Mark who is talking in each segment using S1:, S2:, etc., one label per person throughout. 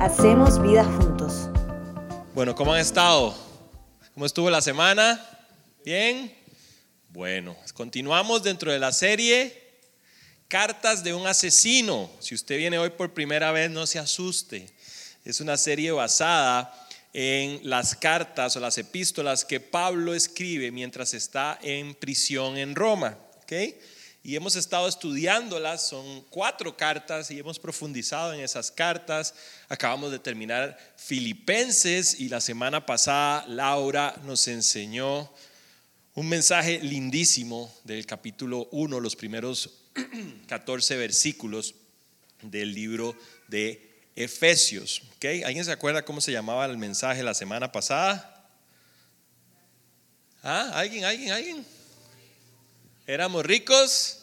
S1: Hacemos vida juntos.
S2: Bueno, ¿cómo han estado? ¿Cómo estuvo la semana? ¿Bien? Bueno, continuamos dentro de la serie Cartas de un asesino. Si usted viene hoy por primera vez, no se asuste. Es una serie basada en las cartas o las epístolas que Pablo escribe mientras está en prisión en Roma. ¿okay? Y hemos estado estudiándolas, son cuatro cartas y hemos profundizado en esas cartas. Acabamos de terminar Filipenses y la semana pasada Laura nos enseñó un mensaje lindísimo del capítulo 1, los primeros 14 versículos del libro de Efesios. ¿okay? ¿Alguien se acuerda cómo se llamaba el mensaje la semana pasada? ¿Ah? ¿Alguien? ¿Alguien? ¿Alguien? Éramos ricos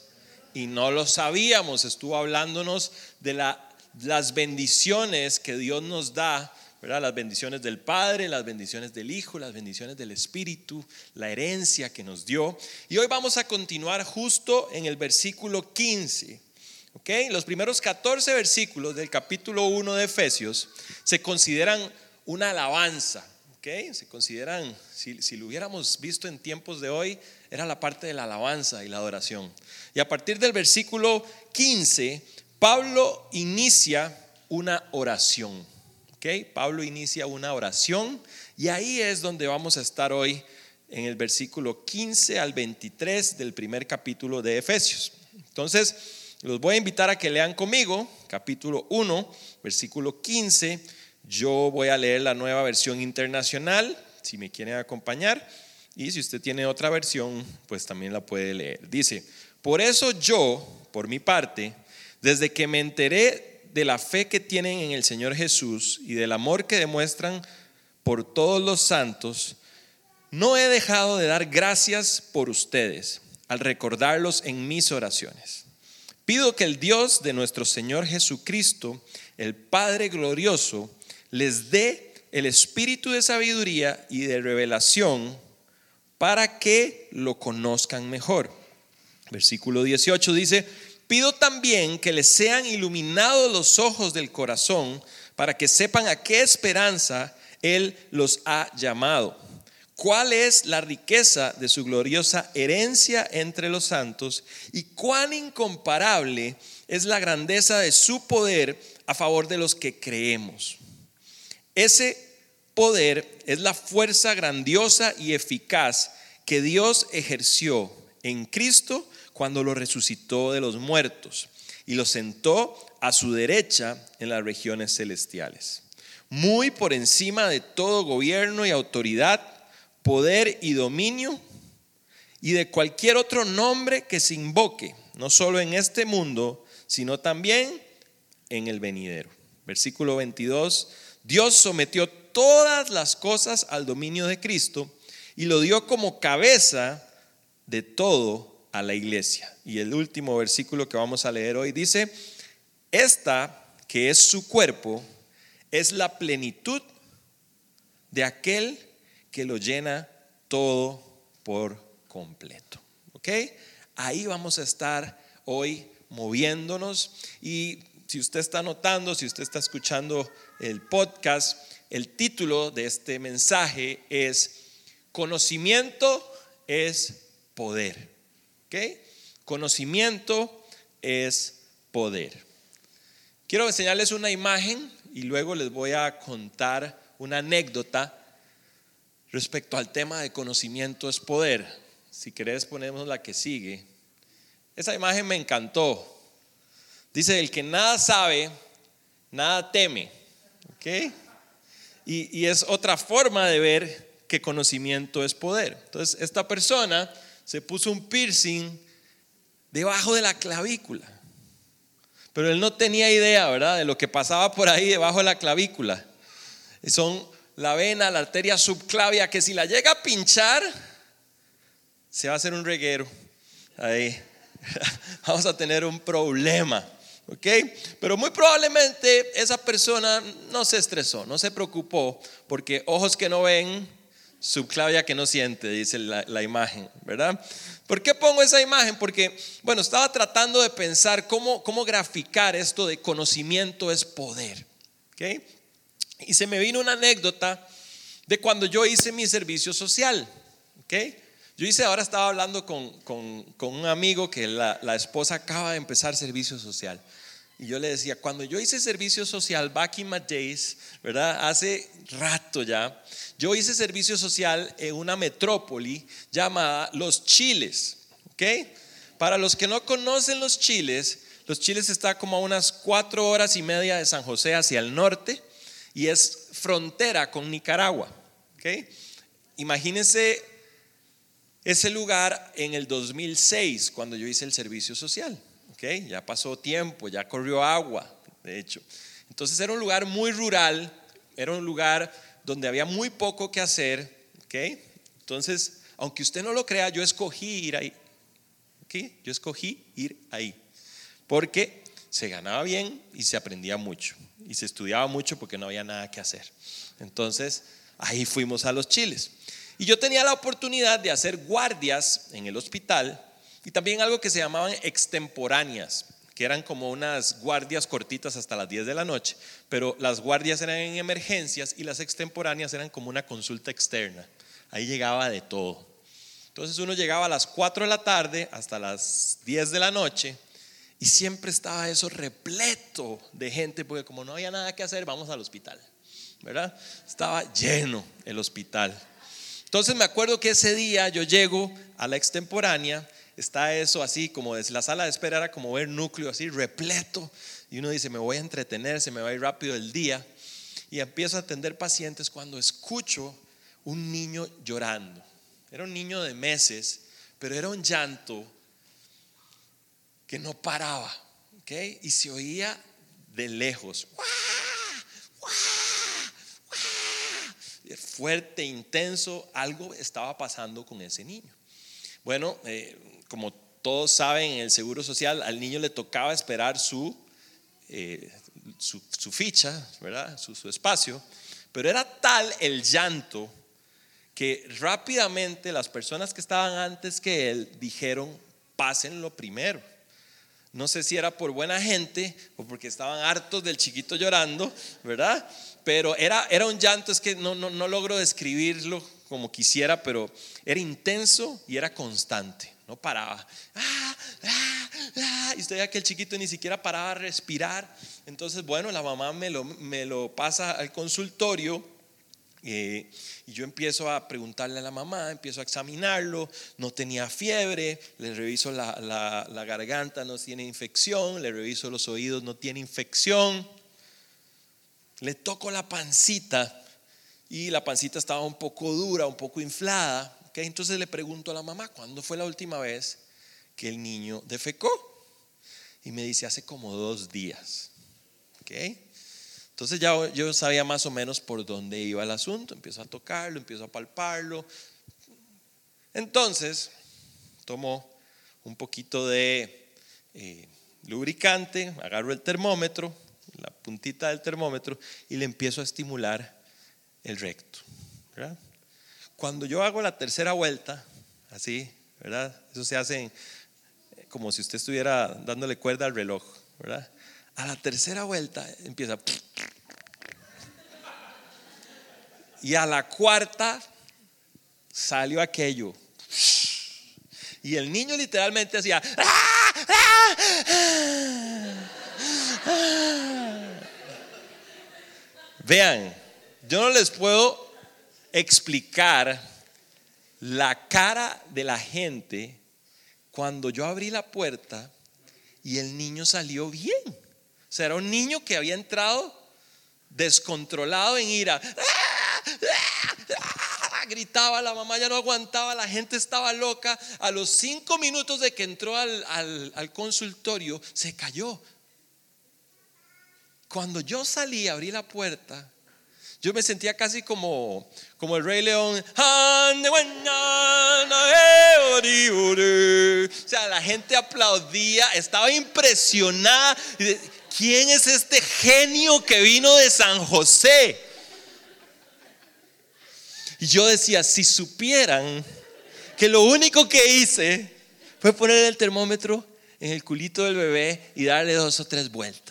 S2: y no lo sabíamos. Estuvo hablándonos de la, las bendiciones que Dios nos da ¿verdad? Las bendiciones del Padre, las bendiciones del Hijo, las bendiciones del Espíritu, la herencia que nos dio. Y hoy vamos a continuar justo en el versículo 15. ¿okay? Los primeros 14 versículos del capítulo 1 de Efesios se consideran una alabanza. ¿okay? Se consideran, si, si lo hubiéramos visto en tiempos de hoy, era la parte de la alabanza y la adoración. Y a partir del versículo 15, Pablo inicia una oración. Pablo inicia una oración y ahí es donde vamos a estar hoy en el versículo 15 al 23 del primer capítulo de Efesios. Entonces, los voy a invitar a que lean conmigo, capítulo 1, versículo 15. Yo voy a leer la nueva versión internacional, si me quieren acompañar. Y si usted tiene otra versión, pues también la puede leer. Dice, por eso yo, por mi parte, desde que me enteré de la fe que tienen en el Señor Jesús y del amor que demuestran por todos los santos, no he dejado de dar gracias por ustedes al recordarlos en mis oraciones. Pido que el Dios de nuestro Señor Jesucristo, el Padre glorioso, les dé el espíritu de sabiduría y de revelación para que lo conozcan mejor. Versículo 18 dice, Pido también que les sean iluminados los ojos del corazón para que sepan a qué esperanza Él los ha llamado. ¿Cuál es la riqueza de su gloriosa herencia entre los santos y cuán incomparable es la grandeza de su poder a favor de los que creemos? Ese poder es la fuerza grandiosa y eficaz que Dios ejerció en Cristo cuando lo resucitó de los muertos y lo sentó a su derecha en las regiones celestiales. Muy por encima de todo gobierno y autoridad, poder y dominio y de cualquier otro nombre que se invoque, no solo en este mundo, sino también en el venidero. Versículo 22, Dios sometió todas las cosas al dominio de Cristo y lo dio como cabeza de todo a la iglesia. Y el último versículo que vamos a leer hoy dice, esta que es su cuerpo es la plenitud de aquel que lo llena todo por completo. ¿Ok? Ahí vamos a estar hoy moviéndonos y si usted está notando, si usted está escuchando el podcast, el título de este mensaje es Conocimiento es poder. Conocimiento es poder. Quiero enseñarles una imagen y luego les voy a contar una anécdota respecto al tema de conocimiento es poder. Si querés ponemos la que sigue. Esa imagen me encantó. Dice, el que nada sabe, nada teme. Y, es otra forma de ver que conocimiento es poder. Entonces, esta persona se puso un piercing debajo de la clavícula. Pero él no tenía idea, ¿verdad?, de lo que pasaba por ahí debajo de la clavícula. Son la vena, la arteria subclavia, que si la llega a pinchar, se va a hacer un reguero. Ahí vamos a tener un problema. ¿Ok? Pero muy probablemente esa persona no se estresó, no se preocupó, porque ojos que no ven, subclavia que no siente, dice la, imagen, ¿verdad? ¿Por qué pongo esa imagen? Porque, bueno, estaba tratando de pensar cómo, cómo graficar esto de conocimiento es poder, ¿ok? Y se me vino una anécdota de cuando yo hice mi servicio social. ¿ok? Yo hice, ahora estaba hablando con, un amigo que la, la, esposa acaba de empezar servicio social. Y yo le decía, cuando yo hice servicio social back in my days, ¿verdad? Hace rato ya, yo hice servicio social en una metrópoli llamada Los Chiles. ¿Ok? Para los que no conocen los Chiles, los Chiles está como a unas cuatro horas y media de San José hacia el norte y es frontera con Nicaragua. ¿okay? Imagínense ese lugar en el 2006, cuando yo hice el servicio social. ¿okay? Ya pasó tiempo, ya corrió agua, de hecho. Entonces era un lugar muy rural, era un lugar donde había muy poco que hacer. ¿okay? Entonces, aunque usted no lo crea, yo escogí ir ahí. ¿okay? Yo escogí ir ahí porque se ganaba bien y se aprendía mucho y se estudiaba mucho porque no había nada que hacer. Entonces, ahí fuimos a los chiles. Y yo tenía la oportunidad de hacer guardias en el hospital y también algo que se llamaban extemporáneas, que eran como unas guardias cortitas hasta las 10 de la noche, pero las guardias eran en emergencias y las extemporáneas eran como una consulta externa. Ahí llegaba de todo. Entonces uno llegaba a las 4 de la tarde hasta las 10 de la noche y siempre estaba eso repleto de gente, porque como no había nada que hacer, vamos al hospital, ¿verdad? Estaba lleno el hospital. Entonces me acuerdo que ese día yo llego a la extemporánea, está eso así, como la sala de espera era como ver núcleo así repleto, y uno dice, me voy a entretener, se me va a ir rápido el día, y empiezo a atender pacientes cuando escucho un niño llorando. Era un niño de meses, pero era un llanto que no paraba, ¿ok? Y se oía de lejos. Fuerte, intenso, algo estaba pasando con ese niño. Bueno, eh, como todos saben, en el Seguro Social al niño le tocaba esperar su, eh, su, ficha, ¿verdad? Su, espacio, pero era tal el llanto que rápidamente las personas que estaban antes que él dijeron, pasen lo primero. No sé si era por buena gente o porque estaban hartos del chiquito llorando, ¿verdad? Pero era, era un llanto, es que no, no, no logro describirlo como quisiera, pero era intenso y era constante, no paraba. Ah, ah, ah, y usted veía que el chiquito ni siquiera paraba a respirar. Entonces, bueno, la mamá me lo, me lo pasa al consultorio eh, y yo empiezo a preguntarle a la mamá, empiezo a examinarlo, no tenía fiebre, le reviso la, la, garganta, no tiene infección, le reviso los oídos, no tiene infección. Le toco la pancita y la pancita estaba un poco dura, un poco inflada. Entonces le pregunto a la mamá, ¿cuándo fue la última vez que el niño defecó? Y me dice, hace como dos días. ¿Okay? Entonces ya yo sabía más o menos por dónde iba el asunto, empiezo a tocarlo, empiezo a palparlo. Entonces tomo un poquito de eh, lubricante, agarro el termómetro, la puntita del termómetro y le empiezo a estimular el recto. Cuando yo hago la tercera vuelta, así, ¿verdad? Eso se hace como si usted estuviera dándole cuerda al reloj, ¿verdad? A la tercera vuelta empieza. Y a la cuarta salió aquello. Y el niño literalmente hacía. Vean, yo no les puedo explicar la cara de la gente cuando yo abrí la puerta y el niño salió bien. O sea, era un niño que había entrado descontrolado en ira. Gritaba la mamá, ya no aguantaba, la gente estaba loca. A los cinco minutos de que entró al, al consultorio, se cayó. Cuando yo salí, abrí la puerta, yo me sentía casi como, como el Rey León. O sea, la gente aplaudía, estaba impresionada. ¿quién es este genio que vino de San José? Y yo decía, si supieran que lo único que hice fue poner el termómetro en el culito del bebé y darle dos o tres vueltas.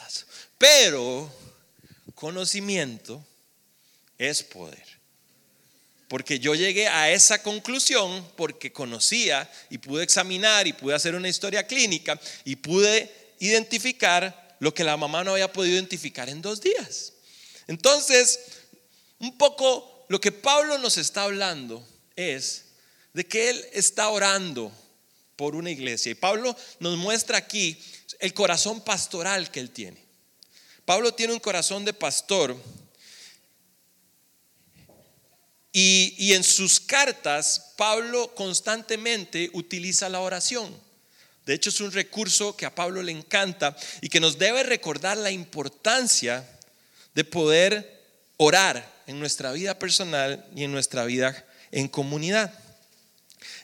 S2: Pero conocimiento es poder. Porque yo llegué a esa conclusión porque conocía y pude examinar y pude hacer una historia clínica y pude identificar lo que la mamá no había podido identificar en dos días. Entonces, un poco lo que Pablo nos está hablando es de que él está orando por una iglesia. Y Pablo nos muestra aquí el corazón pastoral que él tiene. Pablo tiene un corazón de pastor y, en sus cartas, Pablo constantemente utiliza la oración. De hecho, es un recurso que a Pablo le encanta y que nos debe recordar la importancia de poder orar en nuestra vida personal y en nuestra vida en comunidad.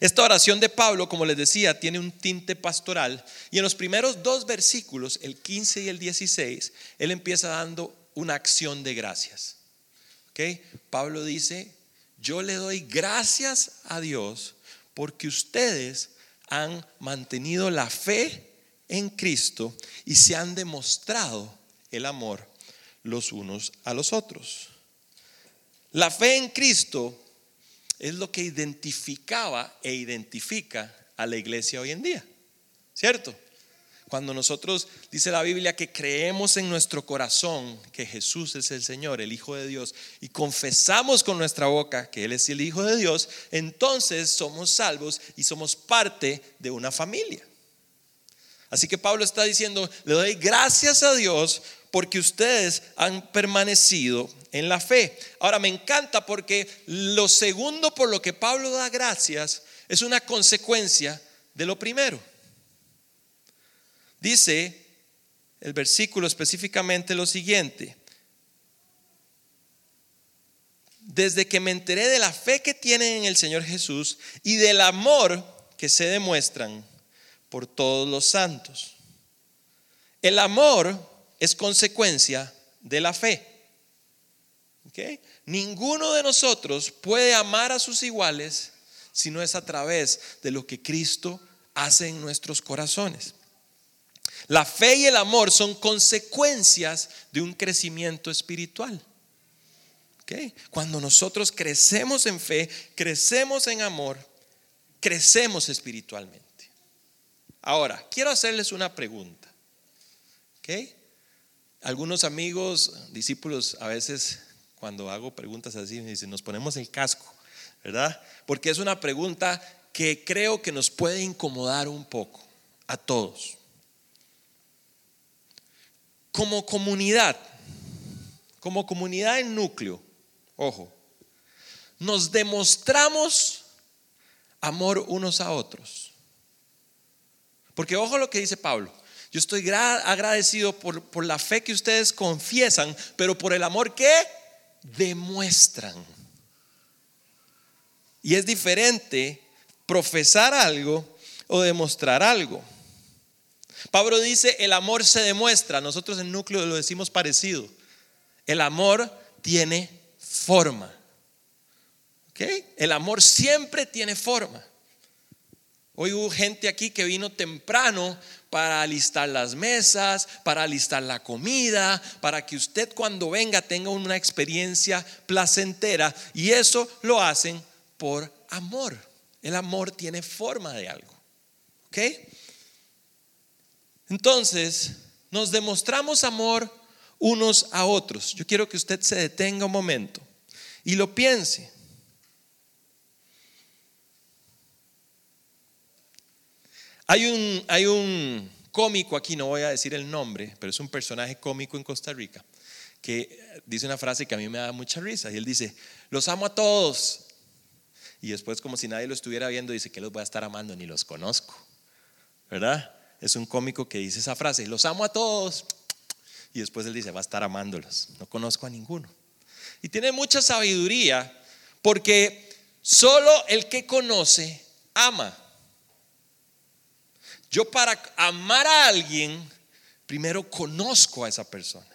S2: Esta oración de Pablo, como les decía, tiene un tinte pastoral y en los primeros dos versículos, el 15 y el 16, él empieza dando una acción de gracias. ¿Okay? Pablo dice, yo le doy gracias a Dios porque ustedes han mantenido la fe en Cristo y se han demostrado el amor los unos a los otros. La fe en Cristo es lo que identificaba e identifica a la iglesia hoy en día, ¿cierto? Cuando nosotros, dice la Biblia, que creemos en nuestro corazón que Jesús es el Señor, el Hijo de Dios, y confesamos con nuestra boca que Él es el Hijo de Dios, entonces somos salvos y somos parte de una familia. Así que Pablo está diciendo, le doy gracias a Dios porque ustedes han permanecido en la fe. Ahora me encanta porque lo segundo por lo que Pablo da gracias es una consecuencia de lo primero. Dice el versículo específicamente lo siguiente. Desde que me enteré de la fe que tienen en el Señor Jesús y del amor que se demuestran por todos los santos. El amor es consecuencia de la fe. Ninguno de nosotros puede amar a sus iguales si no es a través de lo que Cristo hace en nuestros corazones. La fe y el amor son consecuencias de un crecimiento espiritual. Cuando nosotros crecemos en fe, crecemos en amor, crecemos espiritualmente. Ahora, quiero hacerles una pregunta. Algunos amigos, discípulos, a veces cuando hago preguntas así me dicen, nos ponemos el casco, ¿verdad? Porque es una pregunta que creo que nos puede incomodar un poco a todos como comunidad, como comunidad en núcleo, ojo, nos demostramos amor unos a otros. Porque ojo lo que dice Pablo. Yo estoy agradecido por, por la fe que ustedes confiesan, pero por el amor que demuestran. Y es diferente profesar algo o demostrar algo. Pablo dice, el amor se demuestra, nosotros en núcleo lo decimos parecido. El amor tiene forma. El amor siempre tiene forma. Hoy hubo gente aquí que vino temprano para alistar las mesas, para alistar la comida, para que usted cuando venga tenga una experiencia placentera. Y eso lo hacen por amor. El amor tiene forma de algo. ¿Ok? Entonces, nos demostramos amor unos a otros. Yo quiero que usted se detenga un momento y lo piense. Hay un, cómico aquí, no voy a decir el nombre, pero es un personaje cómico en Costa Rica, que dice una frase que a mí me da mucha risa. Y él dice, los amo a todos. Y después, como si nadie lo estuviera viendo, dice que los voy a estar amando, ni los conozco. ¿Verdad? es un cómico que dice esa frase, los amo a todos. Y después él dice, va a estar amándolos. No conozco a ninguno. Y tiene mucha sabiduría porque solo el que conoce ama. Yo para amar a alguien, primero conozco a esa persona.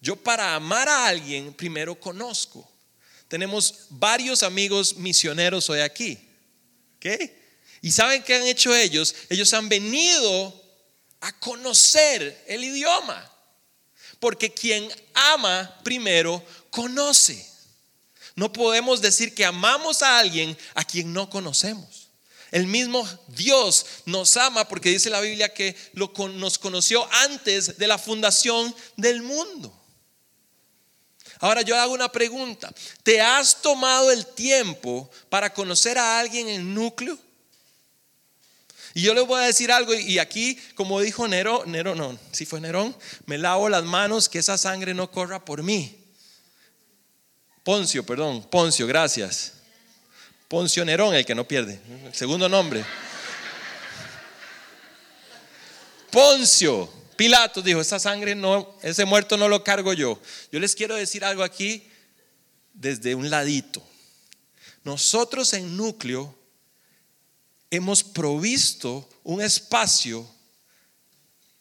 S2: Yo para amar a alguien, primero conozco. Tenemos varios amigos misioneros hoy aquí. ¿okay? ¿Y saben qué han hecho ellos? Ellos han venido a conocer el idioma. Porque quien ama primero conoce. No podemos decir que amamos a alguien a quien no conocemos. El mismo Dios nos ama porque dice la Biblia que lo, nos conoció antes de la fundación del mundo. Ahora yo hago una pregunta. ¿Te has tomado el tiempo para conocer a alguien en el núcleo? Y yo les voy a decir algo, y aquí, como dijo Nero, Nero no, si fue Nerón, me lavo las manos, que esa sangre no corra por mí. Poncio, perdón, Poncio, gracias. Poncio Nerón, el que no pierde, segundo nombre. Poncio, Pilato dijo, esa sangre no, ese muerto no lo cargo yo. Yo les quiero decir algo aquí desde un ladito. Nosotros en núcleo hemos provisto un espacio,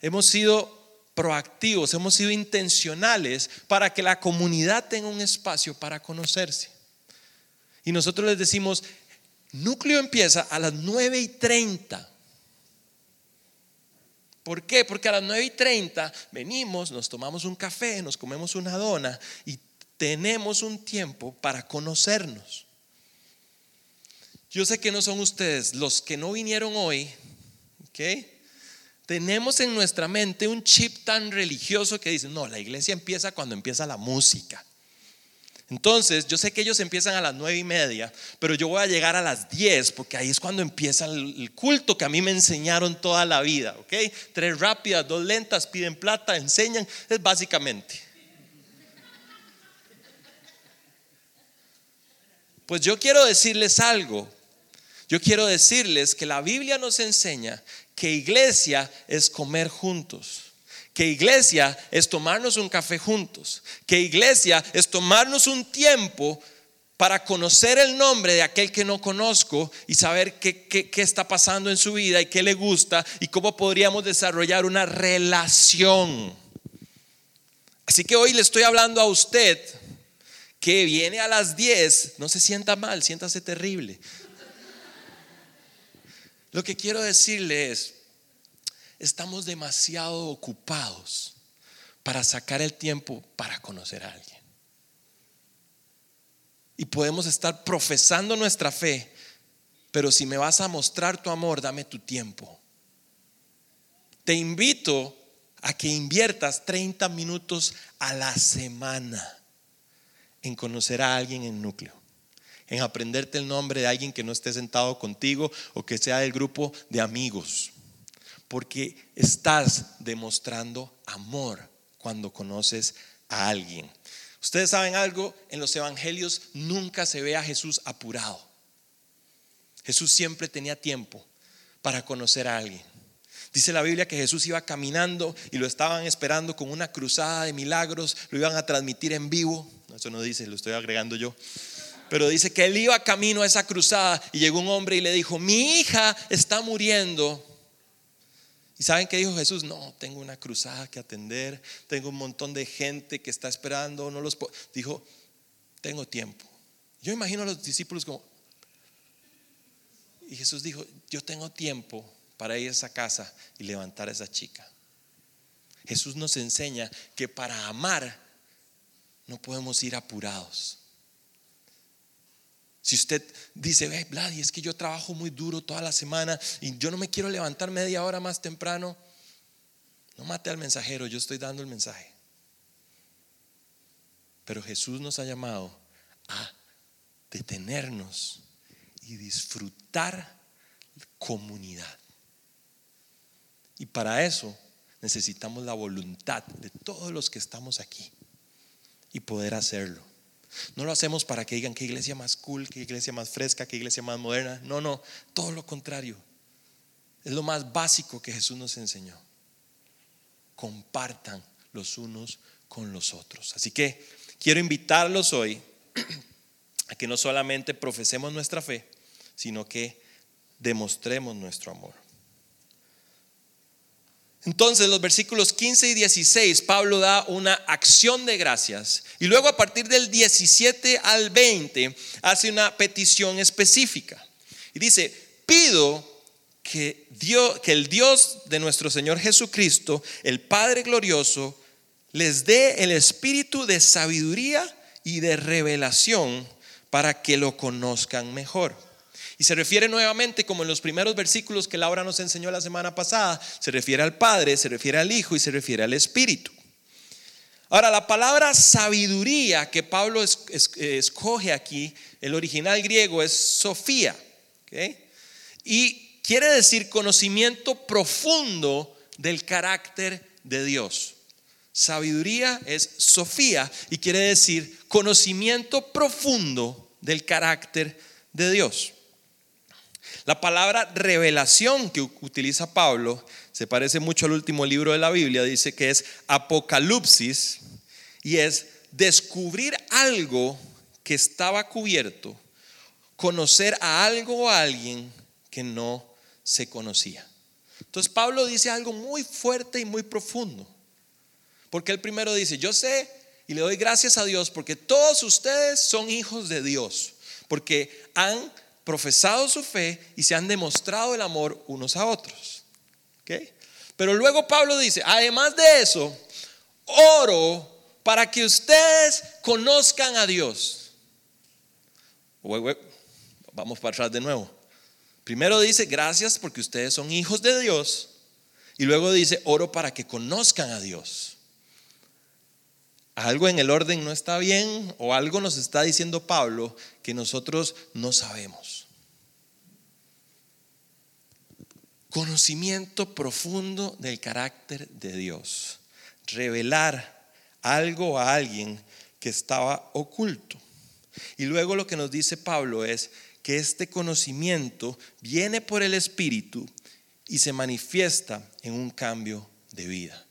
S2: hemos sido proactivos, hemos sido intencionales para que la comunidad tenga un espacio para conocerse. Y nosotros les decimos, núcleo empieza a las 9 y 30. ¿Por qué? Porque a las 9 y 30 venimos, nos tomamos un café, nos comemos una dona y tenemos un tiempo para conocernos. Yo sé que no son ustedes los que no vinieron hoy, ¿ok? Tenemos en nuestra mente un chip tan religioso que dice, no, la iglesia empieza cuando empieza la música. Entonces, yo sé que ellos empiezan a las nueve y media, pero yo voy a llegar a las diez, porque ahí es cuando empieza el culto que a mí me enseñaron toda la vida, ¿ok? Tres rápidas, dos lentas, piden plata, enseñan, es básicamente. Pues yo quiero decirles algo, yo quiero decirles que la Biblia nos enseña que iglesia es comer juntos. Que iglesia es tomarnos un café juntos. Que iglesia es tomarnos un tiempo para conocer el nombre de aquel que no conozco y saber qué, qué, está pasando en su vida y qué le gusta y cómo podríamos desarrollar una relación. Así que hoy le estoy hablando a usted que viene a las 10, no se sienta mal, siéntase terrible. Lo que quiero decirle es, estamos demasiado ocupados para sacar el tiempo para conocer a alguien. Y podemos estar profesando nuestra fe, pero si me vas a mostrar tu amor, dame tu tiempo. Te invito a que inviertas 30 minutos a la semana en conocer a alguien en núcleo en aprenderte el nombre de alguien que no esté sentado contigo o que sea del grupo de amigos. Porque estás demostrando amor cuando conoces a alguien. Ustedes saben algo, en los evangelios nunca se ve a Jesús apurado. Jesús siempre tenía tiempo para conocer a alguien. Dice la Biblia que Jesús iba caminando y lo estaban esperando con una cruzada de milagros, lo iban a transmitir en vivo. Eso no dice, lo estoy agregando yo. Pero dice que él iba camino a esa cruzada y llegó un hombre y le dijo, mi hija está muriendo. ¿Y saben qué dijo Jesús? No, tengo una cruzada que atender, tengo un montón de gente que está esperando, no los Dijo, tengo tiempo. Yo imagino a los discípulos como... Y Jesús dijo, yo tengo tiempo para ir a esa casa y levantar a esa chica. Jesús nos enseña que para amar no podemos ir apurados. Si usted dice, ve, Vladi, es que yo trabajo muy duro toda la semana y yo no me quiero levantar media hora más temprano, no mate al mensajero, yo estoy dando el mensaje. Pero Jesús nos ha llamado a detenernos y disfrutar comunidad. Y para eso necesitamos la voluntad de todos los que estamos aquí y poder hacerlo. No lo hacemos para que digan qué iglesia más cool, qué iglesia más fresca, qué iglesia más moderna. No, no, todo lo contrario. Es lo más básico que Jesús nos enseñó. Compartan los unos con los otros. Así que quiero invitarlos hoy a que no solamente profesemos nuestra fe, sino que demostremos nuestro amor. Entonces, los versículos 15 y 16, Pablo da una acción de gracias. Y luego a partir del 17 al 20, hace una petición específica. Y dice, pido que, Dios, que el Dios de nuestro Señor Jesucristo, el Padre glorioso, les dé el espíritu de sabiduría y de revelación para que lo conozcan mejor. Y se refiere nuevamente, como en los primeros versículos que Laura nos enseñó la semana pasada, se refiere al Padre, se refiere al Hijo y se refiere al Espíritu. Ahora, la palabra sabiduría que Pablo escoge aquí, el original griego es Sofía. Y quiere decir conocimiento profundo del carácter de Dios. Sabiduría es Sofía y quiere decir conocimiento profundo del carácter de Dios. La palabra revelación que utiliza Pablo se parece mucho al último libro de la Biblia, dice que es apocalipsis y es descubrir algo que estaba cubierto, conocer a algo o a alguien que no se conocía. Entonces Pablo dice algo muy fuerte y muy profundo. Porque él primero dice, yo sé y le doy gracias a Dios porque todos ustedes son hijos de Dios, porque han profesado su fe y se han demostrado el amor unos a otros. Pero luego Pablo dice, además de eso, oro para que ustedes conozcan a Dios. Vamos para atrás de nuevo. Primero dice, gracias porque ustedes son hijos de Dios. Y luego dice, oro para que conozcan a Dios algo en el orden no está bien o algo nos está diciendo Pablo que nosotros no sabemos. Conocimiento profundo del carácter de Dios. Revelar algo a alguien que estaba oculto. Y luego lo que nos dice Pablo es que este conocimiento viene por el Espíritu y se manifiesta en un cambio de vida.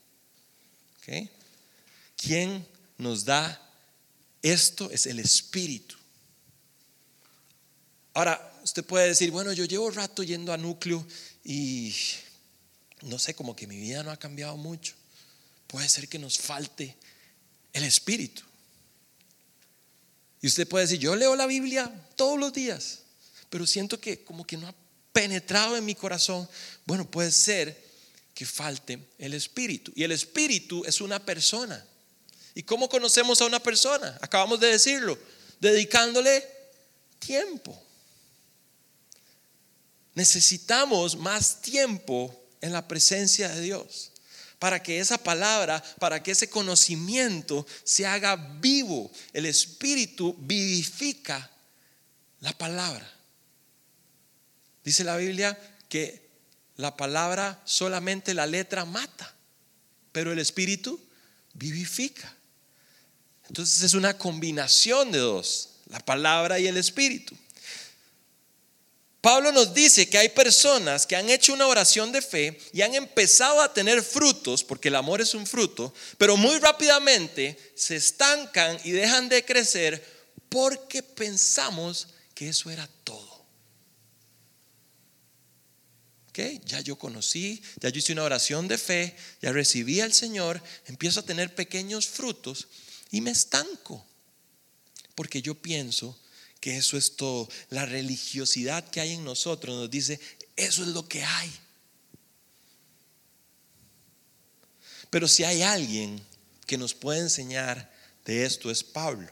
S2: ¿Quién nos da esto es el Espíritu. Ahora, usted puede decir, bueno, yo llevo rato yendo a núcleo y no sé, como que mi vida no ha cambiado mucho. Puede ser que nos falte el Espíritu. Y usted puede decir, yo leo la Biblia todos los días, pero siento que como que no ha penetrado en mi corazón. Bueno, puede ser que falte el Espíritu. Y el Espíritu es una persona. ¿Y cómo conocemos a una persona? Acabamos de decirlo, dedicándole tiempo. Necesitamos más tiempo en la presencia de Dios para que esa palabra, para que ese conocimiento se haga vivo. El Espíritu vivifica la palabra. Dice la Biblia que la palabra solamente la letra mata, pero el Espíritu vivifica. Entonces es una combinación de dos, la palabra y el espíritu. Pablo nos dice que hay personas que han hecho una oración de fe y han empezado a tener frutos, porque el amor es un fruto, pero muy rápidamente se estancan y dejan de crecer porque pensamos que eso era todo. Ya yo conocí, ya yo hice una oración de fe, ya recibí al Señor, empiezo a tener pequeños frutos y me estanco. Porque yo pienso que eso es todo. La religiosidad que hay en nosotros nos dice, eso es lo que hay. Pero si hay alguien que nos puede enseñar de esto es Pablo.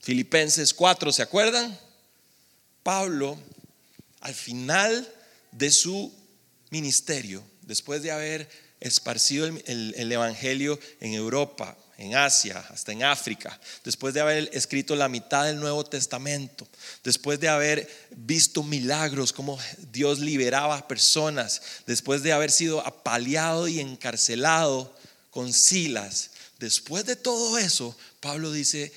S2: Filipenses 4, ¿se acuerdan? Pablo, al final de su ministerio, después de haber esparcido el, Evangelio en Europa, en Asia, hasta en África, después de haber escrito la mitad del Nuevo Testamento, después de haber visto milagros, como Dios liberaba a personas, después de haber sido apaleado y encarcelado con Silas, después de todo eso, Pablo dice,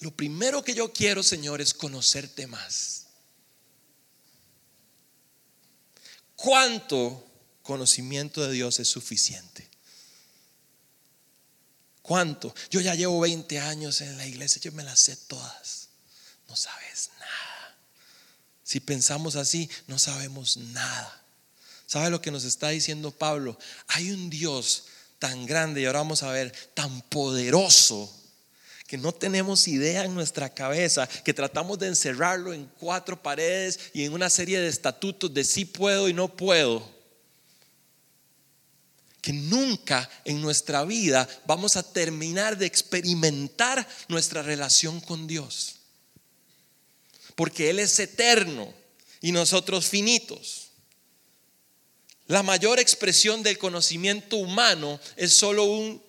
S2: lo primero que yo quiero, Señor, es conocerte más. ¿Cuánto conocimiento de Dios es suficiente. ¿Cuánto? Yo ya llevo 20 años en la iglesia, yo me las sé todas. No sabes nada. Si pensamos así, no sabemos nada. ¿Sabe lo que nos está diciendo Pablo? Hay un Dios tan grande, y ahora vamos a ver, tan poderoso, que no tenemos idea en nuestra cabeza, que tratamos de encerrarlo en cuatro paredes y en una serie de estatutos de sí puedo y no puedo que nunca en nuestra vida vamos a terminar de experimentar nuestra relación con Dios. Porque Él es eterno y nosotros finitos. La mayor expresión del conocimiento humano es solo un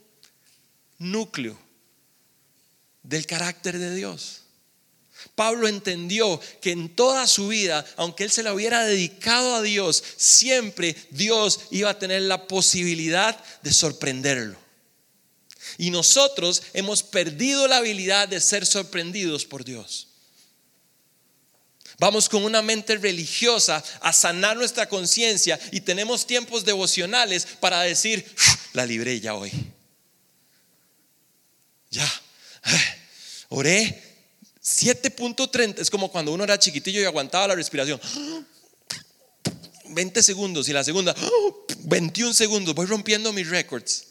S2: núcleo del carácter de Dios. Pablo entendió que en toda su vida, aunque él se la hubiera dedicado a Dios, siempre Dios iba a tener la posibilidad de sorprenderlo. Y nosotros hemos perdido la habilidad de ser sorprendidos por Dios. Vamos con una mente religiosa a sanar nuestra conciencia y tenemos tiempos devocionales para decir, la libré ya hoy. Ya, oré 7.30 es como cuando uno era chiquitillo y aguantaba la respiración. 20 segundos y la segunda, 21 segundos. Voy rompiendo mis récords.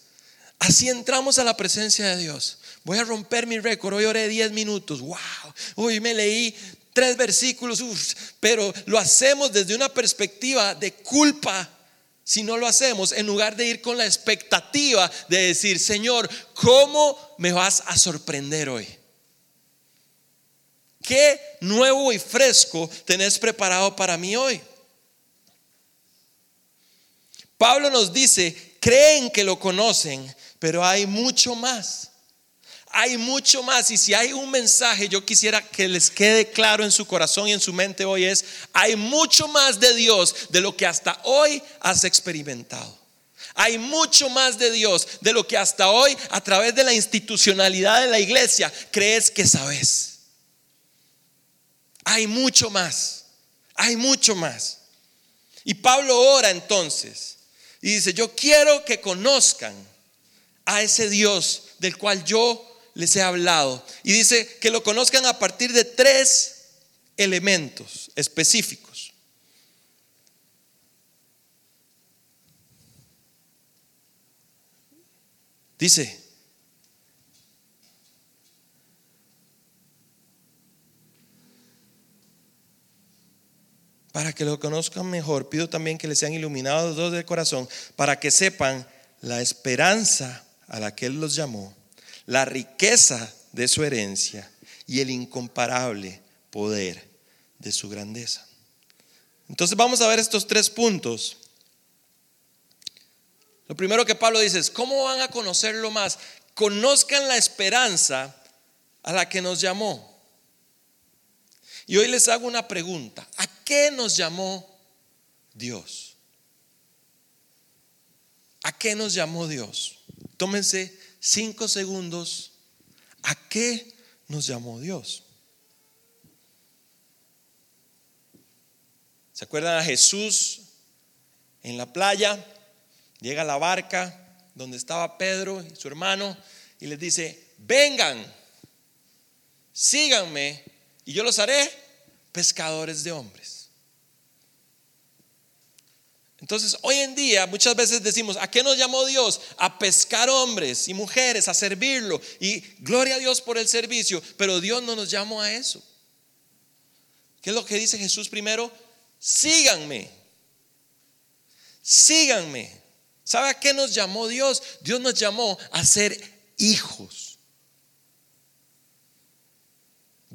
S2: Así entramos a la presencia de Dios. Voy a romper mi récord. Hoy oré 10 minutos. Wow. Hoy me leí tres versículos. pero lo hacemos desde una perspectiva de culpa. Si no lo hacemos, en lugar de ir con la expectativa de decir, Señor, ¿cómo me vas a sorprender hoy? ¿Qué nuevo y fresco tenés preparado para mí hoy? Pablo nos dice, creen que lo conocen, pero hay mucho más. Hay mucho más. Y si hay un mensaje, yo quisiera que les quede claro en su corazón y en su mente hoy es, hay mucho más de Dios de lo que hasta hoy has experimentado. Hay mucho más de Dios de lo que hasta hoy a través de la institucionalidad de la iglesia crees que sabes. Hay mucho más, hay mucho más. Y Pablo ora entonces y dice, yo quiero que conozcan a ese Dios del cual yo les he hablado. Y dice que lo conozcan a partir de tres elementos específicos. Dice, para que lo conozcan mejor, pido también que les sean iluminados dos del corazón, para que sepan la esperanza a la que Él los llamó, la riqueza de su herencia y el incomparable poder de su grandeza. Entonces vamos a ver estos tres puntos. Lo primero que Pablo dice es, ¿cómo van a conocerlo más? Conozcan la esperanza a la que nos llamó. Y hoy les hago una pregunta. ¿A qué nos llamó Dios? ¿A qué nos llamó Dios? Tómense cinco segundos. ¿A qué nos llamó Dios? ¿Se acuerdan a Jesús en la playa? Llega a la barca donde estaba Pedro y su hermano y les dice, vengan, síganme y yo los haré pescadores de hombres. Entonces, hoy en día muchas veces decimos, ¿a qué nos llamó Dios? A pescar hombres y mujeres, a servirlo. Y gloria a Dios por el servicio, pero Dios no nos llamó a eso. ¿Qué es lo que dice Jesús primero? Síganme. Síganme. ¿Sabe a qué nos llamó Dios? Dios nos llamó a ser hijos.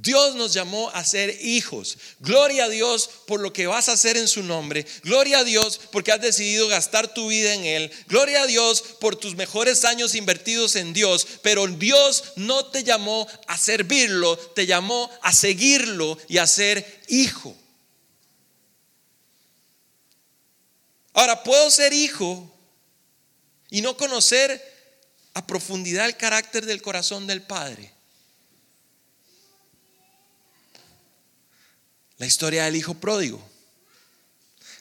S2: Dios nos llamó a ser hijos. Gloria a Dios por lo que vas a hacer en su nombre. Gloria a Dios porque has decidido gastar tu vida en Él. Gloria a Dios por tus mejores años invertidos en Dios. Pero Dios no te llamó a servirlo, te llamó a seguirlo y a ser hijo. Ahora, puedo ser hijo y no conocer a profundidad el carácter del corazón del Padre. La historia del hijo pródigo.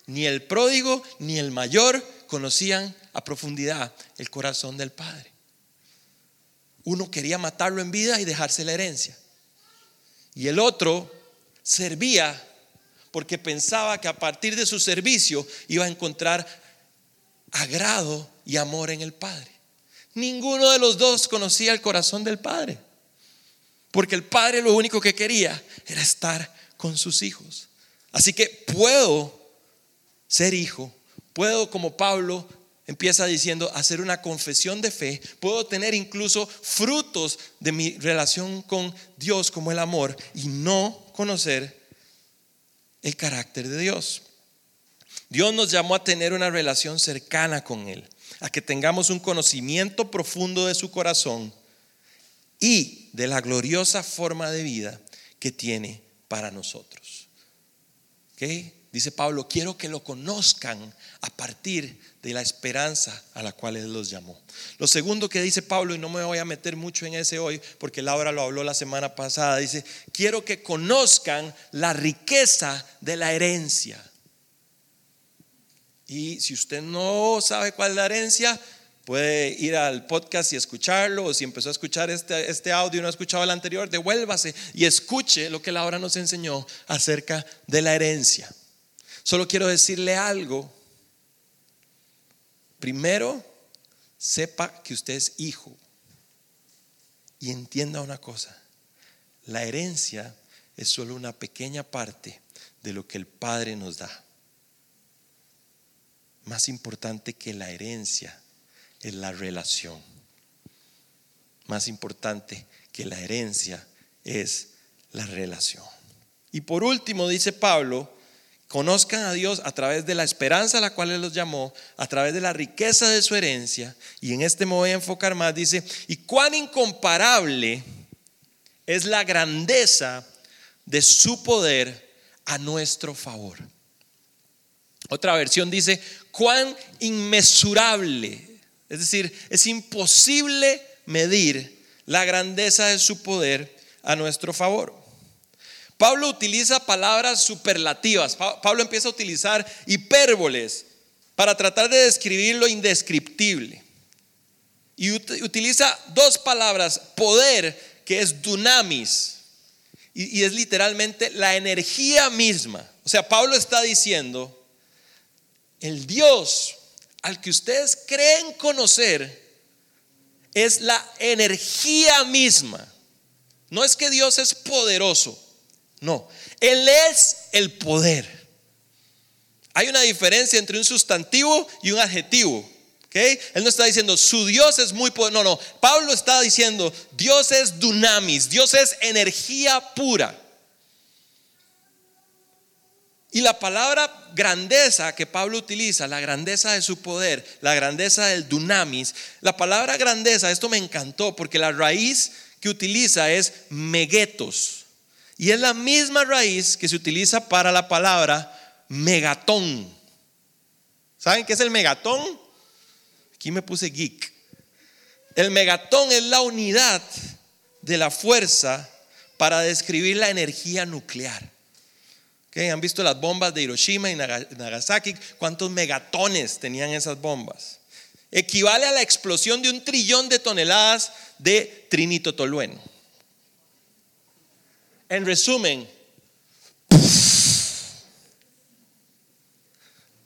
S2: Ni el pródigo ni el mayor conocían a profundidad el corazón del padre. Uno quería matarlo en vida y dejarse la herencia. Y el otro servía porque pensaba que a partir de su servicio iba a encontrar agrado y amor en el Padre. Ninguno de los dos conocía el corazón del Padre, porque el Padre lo único que quería era estar con sus hijos. Así que puedo ser hijo, puedo como Pablo empieza diciendo, hacer una confesión de fe, puedo tener incluso frutos de mi relación con Dios como el amor y no conocer el carácter de Dios. Dios nos llamó a tener una relación cercana con Él, a que tengamos un conocimiento profundo de su corazón y de la gloriosa forma de vida que tiene para nosotros. Dice Pablo, quiero que lo conozcan a partir de la esperanza a la cual Él los llamó. Lo segundo que dice Pablo, y no me voy a meter mucho en ese hoy, porque Laura lo habló la semana pasada, dice, quiero que conozcan la riqueza de la herencia. Y si usted no sabe cuál es la herencia, puede ir al podcast y escucharlo, o si empezó a escuchar este, este audio y no ha escuchado el anterior, devuélvase y escuche lo que Laura nos enseñó acerca de la herencia. Solo quiero decirle algo. Primero, sepa que usted es hijo y entienda una cosa. La herencia es solo una pequeña parte de lo que el Padre nos da. Más importante que la herencia es la relación. Más importante que la herencia es la relación. Y por último, dice Pablo, conozcan a Dios a través de la esperanza a la cual Él los llamó, a través de la riqueza de su herencia. Y en este me voy a enfocar más, dice, y cuán incomparable es la grandeza de su poder a nuestro favor. Otra versión dice, cuán inmesurable, es decir, es imposible medir la grandeza de su poder a nuestro favor. Pablo utiliza palabras superlativas. Pablo empieza a utilizar hipérboles para tratar de describir lo indescriptible. Y utiliza dos palabras, poder, que es dunamis, y, es literalmente la energía misma. O sea, Pablo está diciendo, el Dios al que ustedes creen conocer es la energía misma. No es que Dios es poderoso. No, Él es el poder. Hay una diferencia entre un sustantivo y un adjetivo. ¿okay? Él no está diciendo su Dios es muy poderoso. No, no. Pablo está diciendo Dios es dunamis, Dios es energía pura. Y la palabra grandeza que Pablo utiliza, la grandeza de su poder, la grandeza del dunamis, la palabra grandeza, esto me encantó porque la raíz que utiliza es megetos. Y es la misma raíz que se utiliza para la palabra megatón. ¿Saben qué es el megatón? Aquí me puse geek. El megatón es la unidad de la fuerza para describir la energía nuclear. ¿Han visto las bombas de Hiroshima y Nagasaki? ¿Cuántos megatones tenían esas bombas? Equivale a la explosión de un trillón de toneladas de trinito tolueno. En resumen,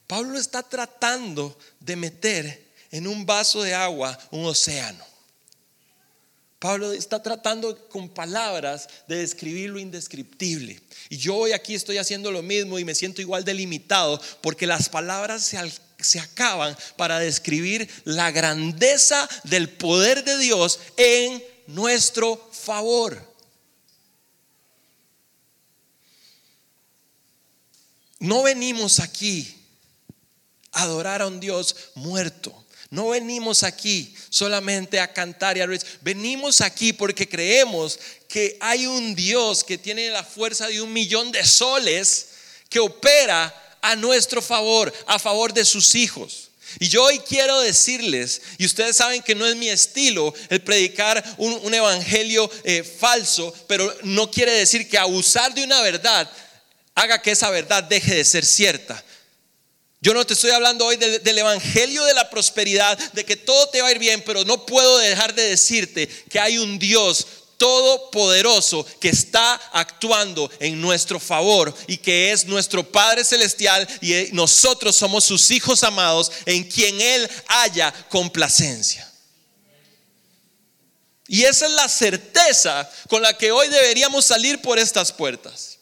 S2: Pablo está tratando de meter en un vaso de agua un océano. Pablo está tratando con palabras de describir lo indescriptible. Y yo hoy aquí estoy haciendo lo mismo y me siento igual delimitado porque las palabras se, se acaban para describir la grandeza del poder de Dios en nuestro favor. No venimos aquí a adorar a un Dios muerto. No venimos aquí solamente a cantar y a reír. Venimos aquí porque creemos que hay un Dios que tiene la fuerza de un millón de soles que opera a nuestro favor, a favor de sus hijos. Y yo hoy quiero decirles, y ustedes saben que no es mi estilo el predicar un, evangelio eh, falso, pero no quiere decir que abusar de una verdad haga que esa verdad deje de ser cierta. Yo no te estoy hablando hoy del, evangelio de la prosperidad, de que todo te va a ir bien, pero no puedo dejar de decirte que hay un Dios todopoderoso que está actuando en nuestro favor y que es nuestro Padre Celestial y nosotros somos sus hijos amados en quien Él haya complacencia. Y esa es la certeza con la que hoy deberíamos salir por estas puertas.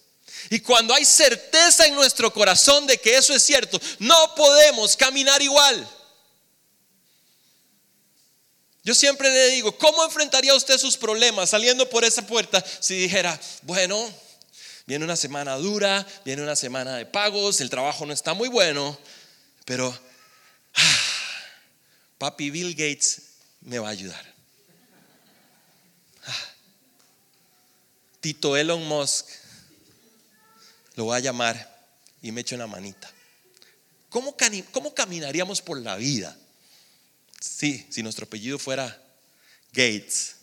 S2: Y cuando hay certeza en nuestro corazón de que eso es cierto, no podemos caminar igual. Yo siempre le digo, ¿cómo enfrentaría usted sus problemas saliendo por esa puerta si dijera, bueno, viene una semana dura, viene una semana de pagos, el trabajo no está muy bueno, pero ah, papi Bill Gates me va a ayudar. Ah, Tito Elon Musk lo voy a llamar y me echo una manita. ¿Cómo, ¿Cómo caminaríamos por la vida? Sí, si nuestro apellido fuera Gates,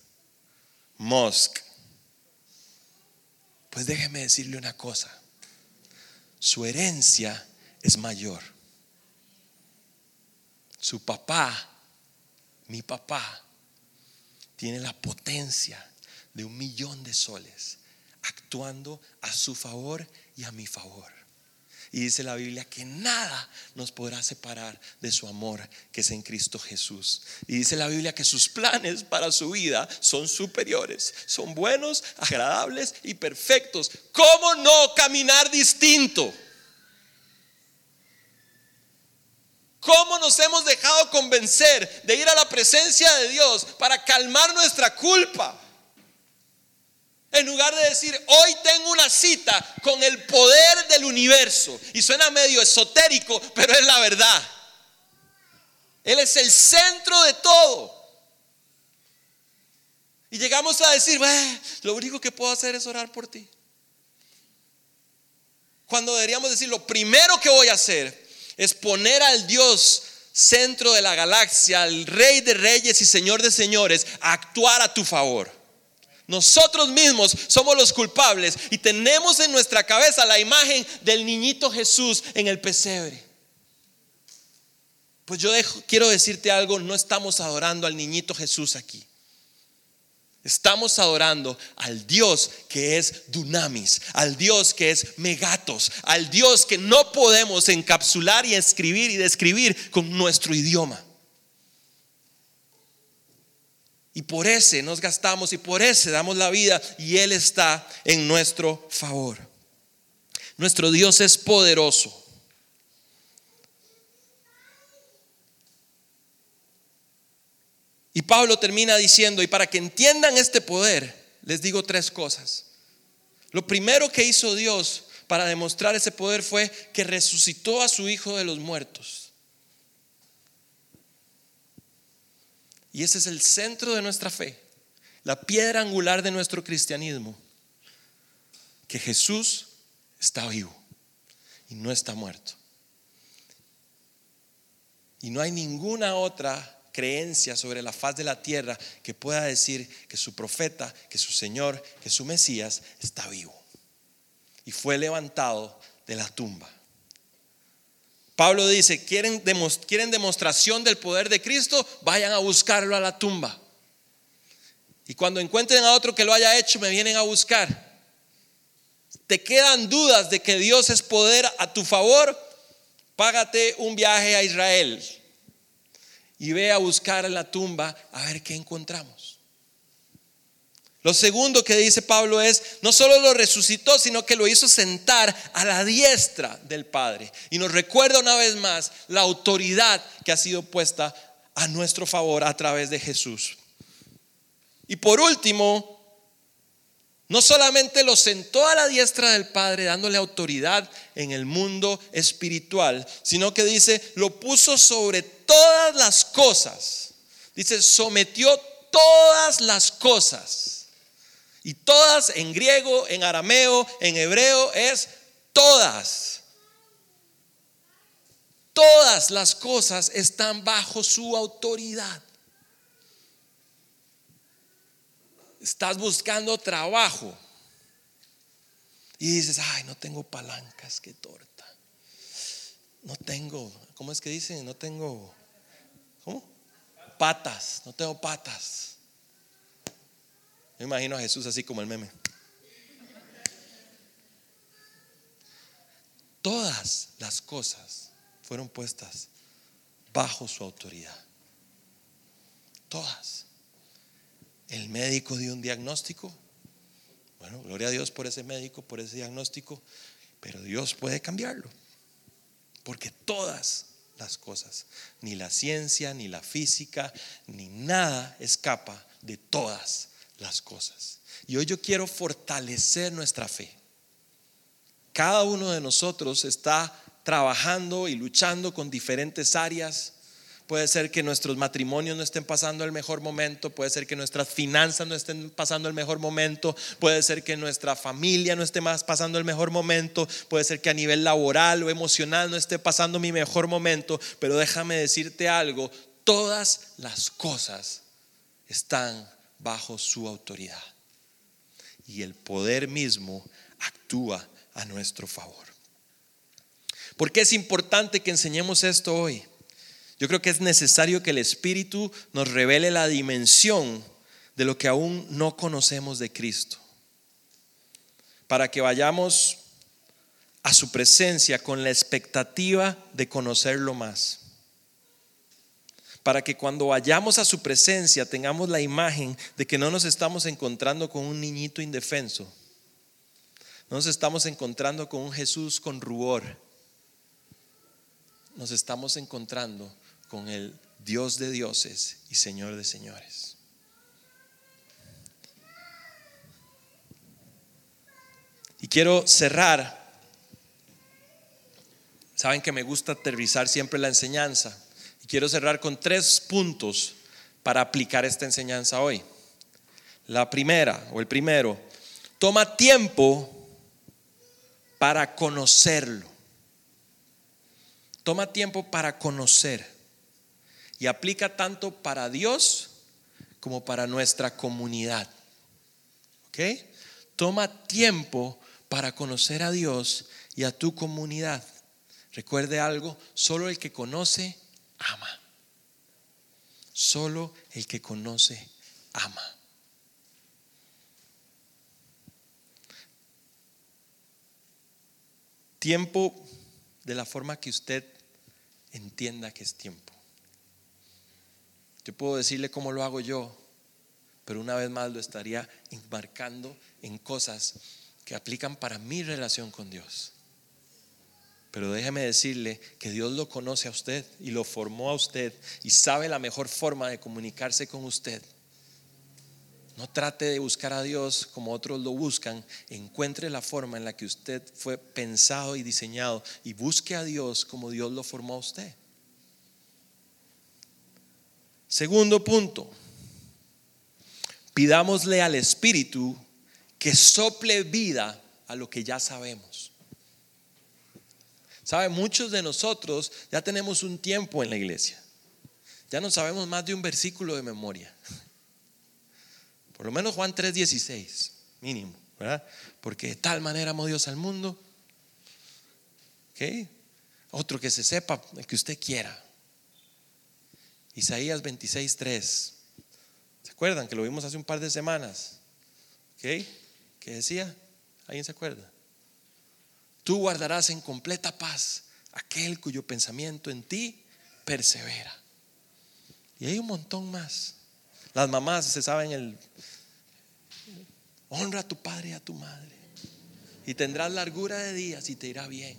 S2: Musk, pues déjeme decirle una cosa, su herencia es mayor. Su papá, mi papá, tiene la potencia de un millón de soles actuando a su favor y a mi favor. Y dice la Biblia que nada nos podrá separar de su amor que es en Cristo Jesús. Y dice la Biblia que sus planes para su vida son superiores, son buenos, agradables y perfectos. ¿Cómo no caminar distinto? ¿Cómo nos hemos dejado convencer de ir a la presencia de Dios para calmar nuestra culpa? En lugar de decir, hoy tengo una cita con el poder del universo. Y suena medio esotérico, pero es la verdad. Él es el centro de todo. Y llegamos a decir, lo único que puedo hacer es orar por ti. Cuando deberíamos decir, lo primero que voy a hacer es poner al Dios centro de la galaxia, al Rey de Reyes y Señor de Señores, a actuar a tu favor. Nosotros mismos somos los culpables y tenemos en nuestra cabeza la imagen del niñito Jesús en el pesebre. Pues yo quiero decirte algo, no estamos adorando al niñito Jesús aquí. Estamos adorando al Dios que es Dunamis, al Dios que es Megatos, al Dios que no podemos encapsular y escribir y describir con nuestro idioma. Y por ese nos gastamos y por ese damos la vida y Él está en nuestro favor. Nuestro Dios es poderoso. Y Pablo termina diciendo, y para que entiendan este poder, les digo tres cosas. Lo primero que hizo Dios para demostrar ese poder fue que resucitó a su Hijo de los muertos. Y ese es el centro de nuestra fe, la piedra angular de nuestro cristianismo, que Jesús está vivo y no está muerto. Y no hay ninguna otra creencia sobre la faz de la tierra que pueda decir que su profeta, que su Señor, que su Mesías está vivo. Y fue levantado de la tumba. Pablo dice, ¿quieren, ¿quieren demostración del poder de Cristo? Vayan a buscarlo a la tumba. Y cuando encuentren a otro que lo haya hecho, me vienen a buscar. ¿Te quedan dudas de que Dios es poder a tu favor? Págate un viaje a Israel y ve a buscar en la tumba a ver qué encontramos. Lo segundo que dice Pablo es, no solo lo resucitó, sino que lo hizo sentar a la diestra del Padre. Y nos recuerda una vez más la autoridad que ha sido puesta a nuestro favor a través de Jesús. Y por último, no solamente lo sentó a la diestra del Padre dándole autoridad en el mundo espiritual, sino que dice, lo puso sobre todas las cosas. Dice, sometió todas las cosas y todas en griego, en arameo, en hebreo es todas. Todas las cosas están bajo su autoridad. Estás buscando trabajo y dices, ay, no tengo palancas, qué torta. No tengo, ¿cómo es que dicen? No tengo, ¿cómo? Patas, no tengo patas. Me imagino a Jesús así como el meme. Todas las cosas fueron puestas bajo su autoridad. Todas. El médico dio un diagnóstico. Bueno, gloria a Dios por ese médico, por ese diagnóstico, pero Dios puede cambiarlo. Porque todas las cosas. Ni la ciencia, ni la física, ni nada escapa de todas las cosas. Y hoy yo quiero fortalecer nuestra fe. Cada uno de nosotros está trabajando y luchando con diferentes áreas Puede ser que nuestros matrimonios no estén pasando el mejor momento, puede ser que nuestras finanzas no estén pasando el mejor momento, puede ser que nuestra familia no esté más pasando el mejor momento, puede ser que a nivel laboral o emocional no esté pasando mi mejor momento, pero déjame decirte algo, todas las cosas están bajo su autoridad y el poder mismo actúa a nuestro favor. ¿Por qué es importante que enseñemos esto hoy? Yo creo que es necesario que el Espíritu nos revele la dimensión de lo que aún no conocemos de Cristo. Para que vayamos a su presencia con la expectativa de conocerlo más. Para que cuando vayamos a su presencia tengamos la imagen de que no nos estamos encontrando con un niñito indefenso. No nos estamos encontrando con un Jesús con rubor. Nos estamos encontrando con el Dios de dioses y Señor de señores. Y quiero cerrar. Saben que me gusta aterrizar siempre la enseñanza. Quiero cerrar con tres puntos para aplicar esta enseñanza hoy. La primera, o el primero, toma tiempo para conocerlo. Toma tiempo para conocer y aplica tanto para Dios como para nuestra comunidad. ¿Ok? Toma tiempo para conocer a Dios y a tu comunidad. Recuerde algo, solo el que conoce, ama. Solo el que conoce, ama. Tiempo de la forma que usted entienda que es tiempo. Yo puedo decirle cómo lo hago yo, pero una vez más lo estaría embarcando en cosas que aplican para mi relación con Dios. Pero déjeme decirle que Dios lo conoce a usted y lo formó a usted y sabe la mejor forma de comunicarse con usted. No trate de buscar a Dios como otros lo buscan. Encuentre la forma en la que usted fue pensado y diseñado y busque a Dios como Dios lo formó a usted. Segundo punto, pidámosle al Espíritu que sople vida a lo que ya sabemos. ¿Sabe? Muchos de nosotros ya tenemos un tiempo en la iglesia. Ya no sabemos más de un versículo de memoria. Por lo menos Juan 3:16, mínimo, ¿verdad? Porque de tal manera amó Dios al mundo. ¿Ok? Otro que se sepa, el que usted quiera. Isaías 26.3. ¿Se acuerdan que lo vimos hace un par de semanas? ¿Qué decía? ¿Alguien se acuerda? Tú guardarás en completa paz aquel cuyo pensamiento en ti persevera. Y hay un montón más. Las mamás se saben el honra a tu padre y a tu madre. Y tendrás largura de días y te irá bien.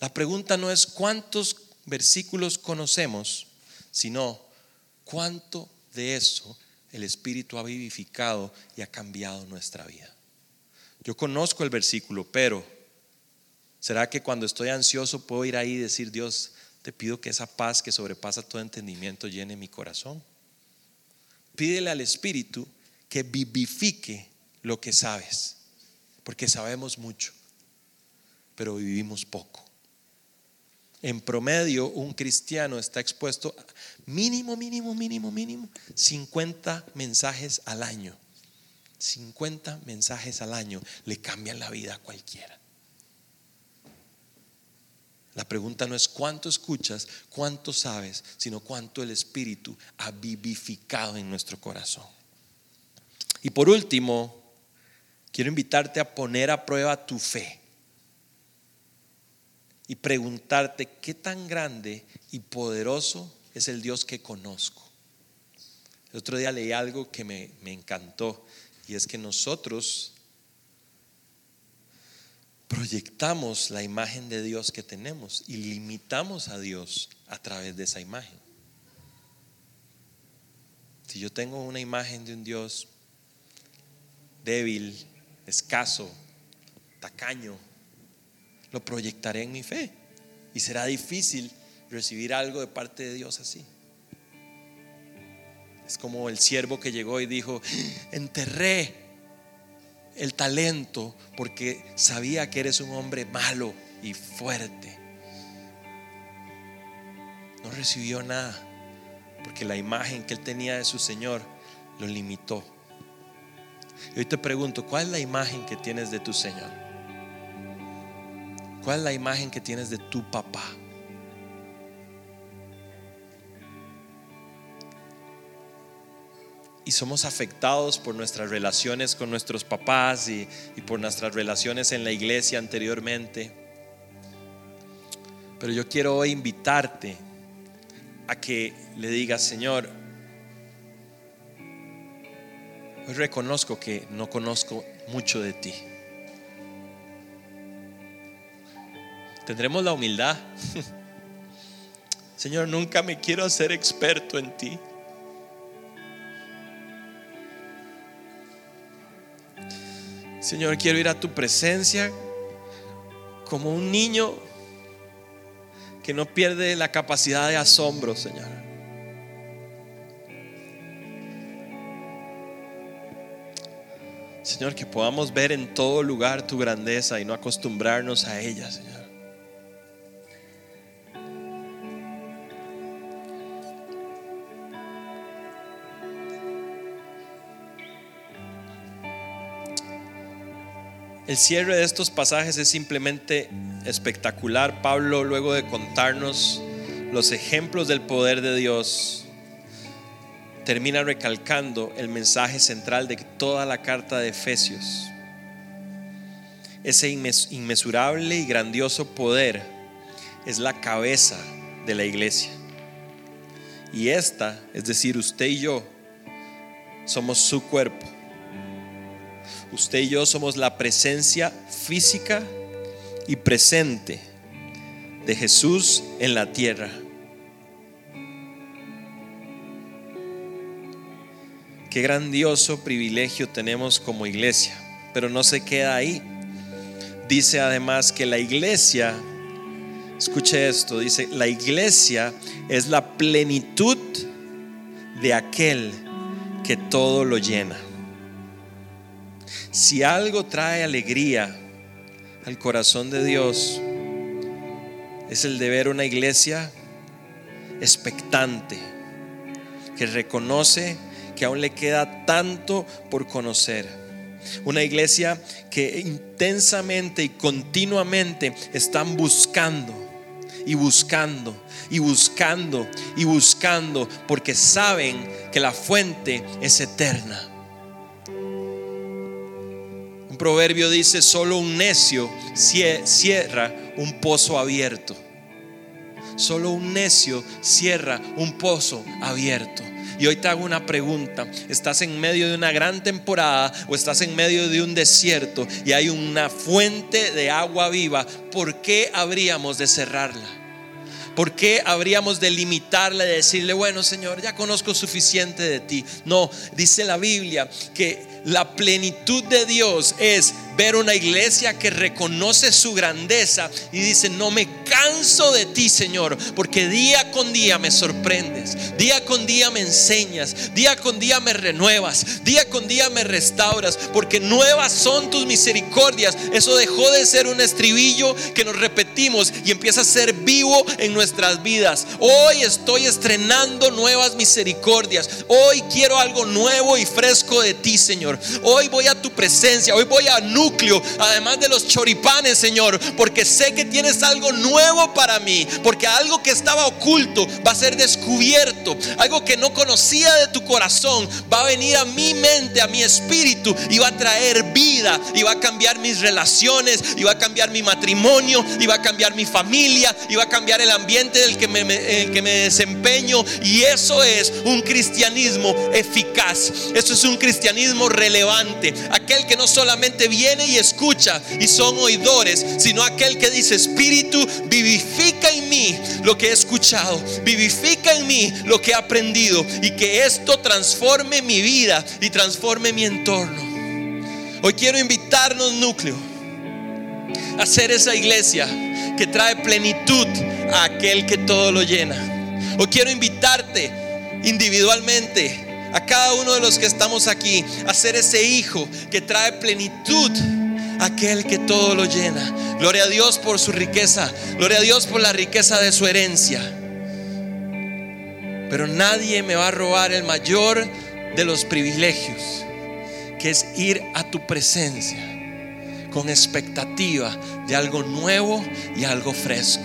S2: La pregunta no es cuántos versículos conocemos, sino cuánto de eso el Espíritu ha vivificado y ha cambiado nuestra vida. Yo conozco el versículo, pero ¿será que cuando estoy ansioso puedo ir ahí y decir, Dios, te pido que esa paz que sobrepasa todo entendimiento llene mi corazón? Pídele al Espíritu que vivifique lo que sabes, porque sabemos mucho, pero vivimos poco. En promedio, un cristiano está expuesto mínimo, mínimo, mínimo, mínimo 50 mensajes al año. 50 mensajes al año le cambian la vida a cualquiera. La pregunta no es cuánto escuchas, cuánto sabes, sino cuánto el Espíritu ha vivificado en nuestro corazón. Y por último, quiero invitarte a poner a prueba tu fe y preguntarte qué tan grande y poderoso es el Dios que conozco. El otro día leí algo que me, encantó y es que nosotros proyectamos la imagen de Dios que tenemos y limitamos a Dios a través de esa imagen. Si yo tengo una imagen de un Dios débil, escaso, tacaño, lo proyectaré en mi fe y será difícil recibir algo de parte de Dios así. Es como el siervo que llegó y dijo, enterré el talento porque sabía que eres un hombre malo y fuerte. No recibió nada porque la imagen que él tenía de su Señor lo limitó. Y hoy te pregunto, ¿cuál es la imagen que tienes de tu Señor? ¿Cuál es la imagen que tienes de tu papá? Y somos afectados por nuestras relaciones con nuestros papás y, por nuestras relaciones en la iglesia anteriormente. Pero yo quiero hoy invitarte a que le digas, Señor, hoy reconozco que no conozco mucho de ti. Tendremos la humildad. Señor, nunca me quiero hacer experto en ti. Señor, quiero ir a tu presencia como un niño que no pierde la capacidad de asombro, Señor. Señor, que podamos ver en todo lugar tu grandeza y no acostumbrarnos a ella, Señor. El cierre de estos pasajes es simplemente espectacular. Pablo, luego de contarnos los ejemplos del poder de Dios, termina recalcando el mensaje central de toda la carta de Efesios. Ese inmesurable y grandioso poder es la cabeza de la iglesia. Y esta, es decir, usted y yo, somos su cuerpo. Usted y yo somos la presencia física y presente de Jesús en la tierra. Qué grandioso privilegio tenemos como iglesia, pero no se queda ahí. Dice además que la iglesia, escuche esto, dice, la iglesia es la plenitud de aquel que todo lo llena. Si algo trae alegría al corazón de Dios, es el de ver una iglesia expectante, que reconoce que aún le queda tanto por conocer. Una iglesia que intensamente y continuamente están buscando y buscando y buscando y buscando porque saben que la fuente es eterna. Un proverbio dice, solo un necio cierra un pozo abierto. Solo un necio cierra un pozo abierto. Y hoy te hago una pregunta. ¿Estás en medio de una gran temporada o estás en medio de un desierto y hay una fuente de agua viva? ¿Por qué habríamos de cerrarla? ¿Por qué habríamos de limitarla y decirle, bueno Señor, ya conozco suficiente de ti? No, dice la Biblia que la plenitud de Dios es ver una iglesia que reconoce su grandeza y dice, no me canso de ti, Señor, porque día con día me sorprendes, día con día me enseñas, día con día me renuevas, día con día me restauras, porque nuevas son tus misericordias. Eso dejó de ser un estribillo que nos repetimos y empieza a ser vivo en nuestras vidas. Hoy estoy estrenando nuevas misericordias. Hoy quiero algo nuevo y fresco de ti, Señor. Hoy voy a tu presencia, hoy voy a núcleo, además de los choripanes, Señor, porque sé que tienes algo nuevo para mí, porque algo que estaba oculto va a ser descubierto, algo que no conocía de tu corazón va a venir a mi mente, a mi espíritu y va a traer vida y va a cambiar mis relaciones y va a cambiar mi matrimonio y va a cambiar mi familia y va a cambiar el ambiente que me, el que me desempeño y eso es un cristianismo eficaz, eso es un cristianismo relevante, aquel que no solamente viene viene y escucha y son oidores, sino aquel que dice, Espíritu, vivifica en mí lo que he escuchado, vivifica en mí lo que he aprendido y que esto transforme mi vida y transforme mi entorno. Hoy quiero invitarnos, núcleo, a ser esa iglesia que trae plenitud a aquel que todo lo llena. Hoy quiero invitarte individualmente a cada uno de los que estamos aquí a ser ese hijo que trae plenitud a aquel que todo lo llena. Gloria a Dios por su riqueza, gloria a Dios por la riqueza de su herencia. Pero nadie me va a robar el mayor de los privilegios, que es ir a tu presencia con expectativa de algo nuevo y algo fresco.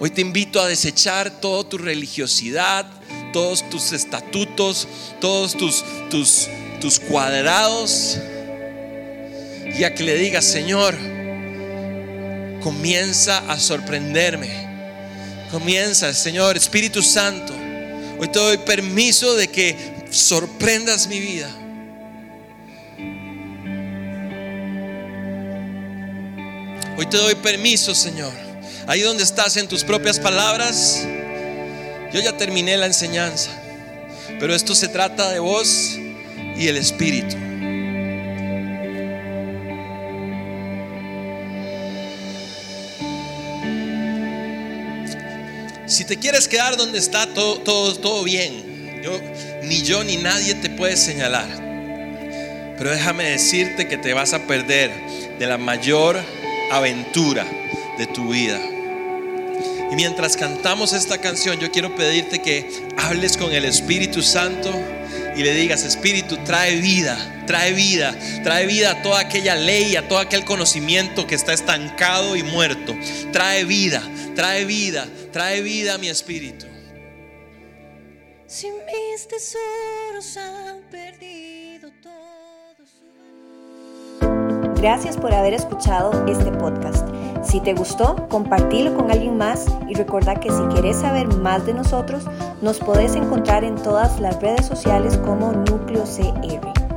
S2: Hoy te invito a desechar toda tu religiosidad, todos tus estatutos, todos tus, tus, tus cuadrados y a que le digas, Señor, comienza a sorprenderme. Comienza, Señor, Espíritu Santo. Hoy te doy permiso de que sorprendas mi vida. Hoy te doy permiso, Señor Ahí donde estás en tus propias palabras, yo ya terminé la enseñanza, pero esto se trata de vos y el Espíritu. Si te quieres quedar donde está todo, todo, todo bien, yo, ni yo ni nadie te puede señalar. Pero déjame decirte que te vas a perder de la mayor aventura de tu vida. Y mientras cantamos esta canción, yo quiero pedirte que hables con el Espíritu Santo y le digas, Espíritu, trae vida, trae vida, trae vida a toda aquella ley, a todo aquel conocimiento que está estancado y muerto. Trae vida, trae vida, trae vida a mi espíritu.
S1: Si mis tesoros han perdido todo Gracias por haber escuchado este podcast. Si te gustó, compartilo con alguien más y recuerda que si quieres saber más de nosotros, nos podés encontrar en todas las redes sociales como Núcleo CR.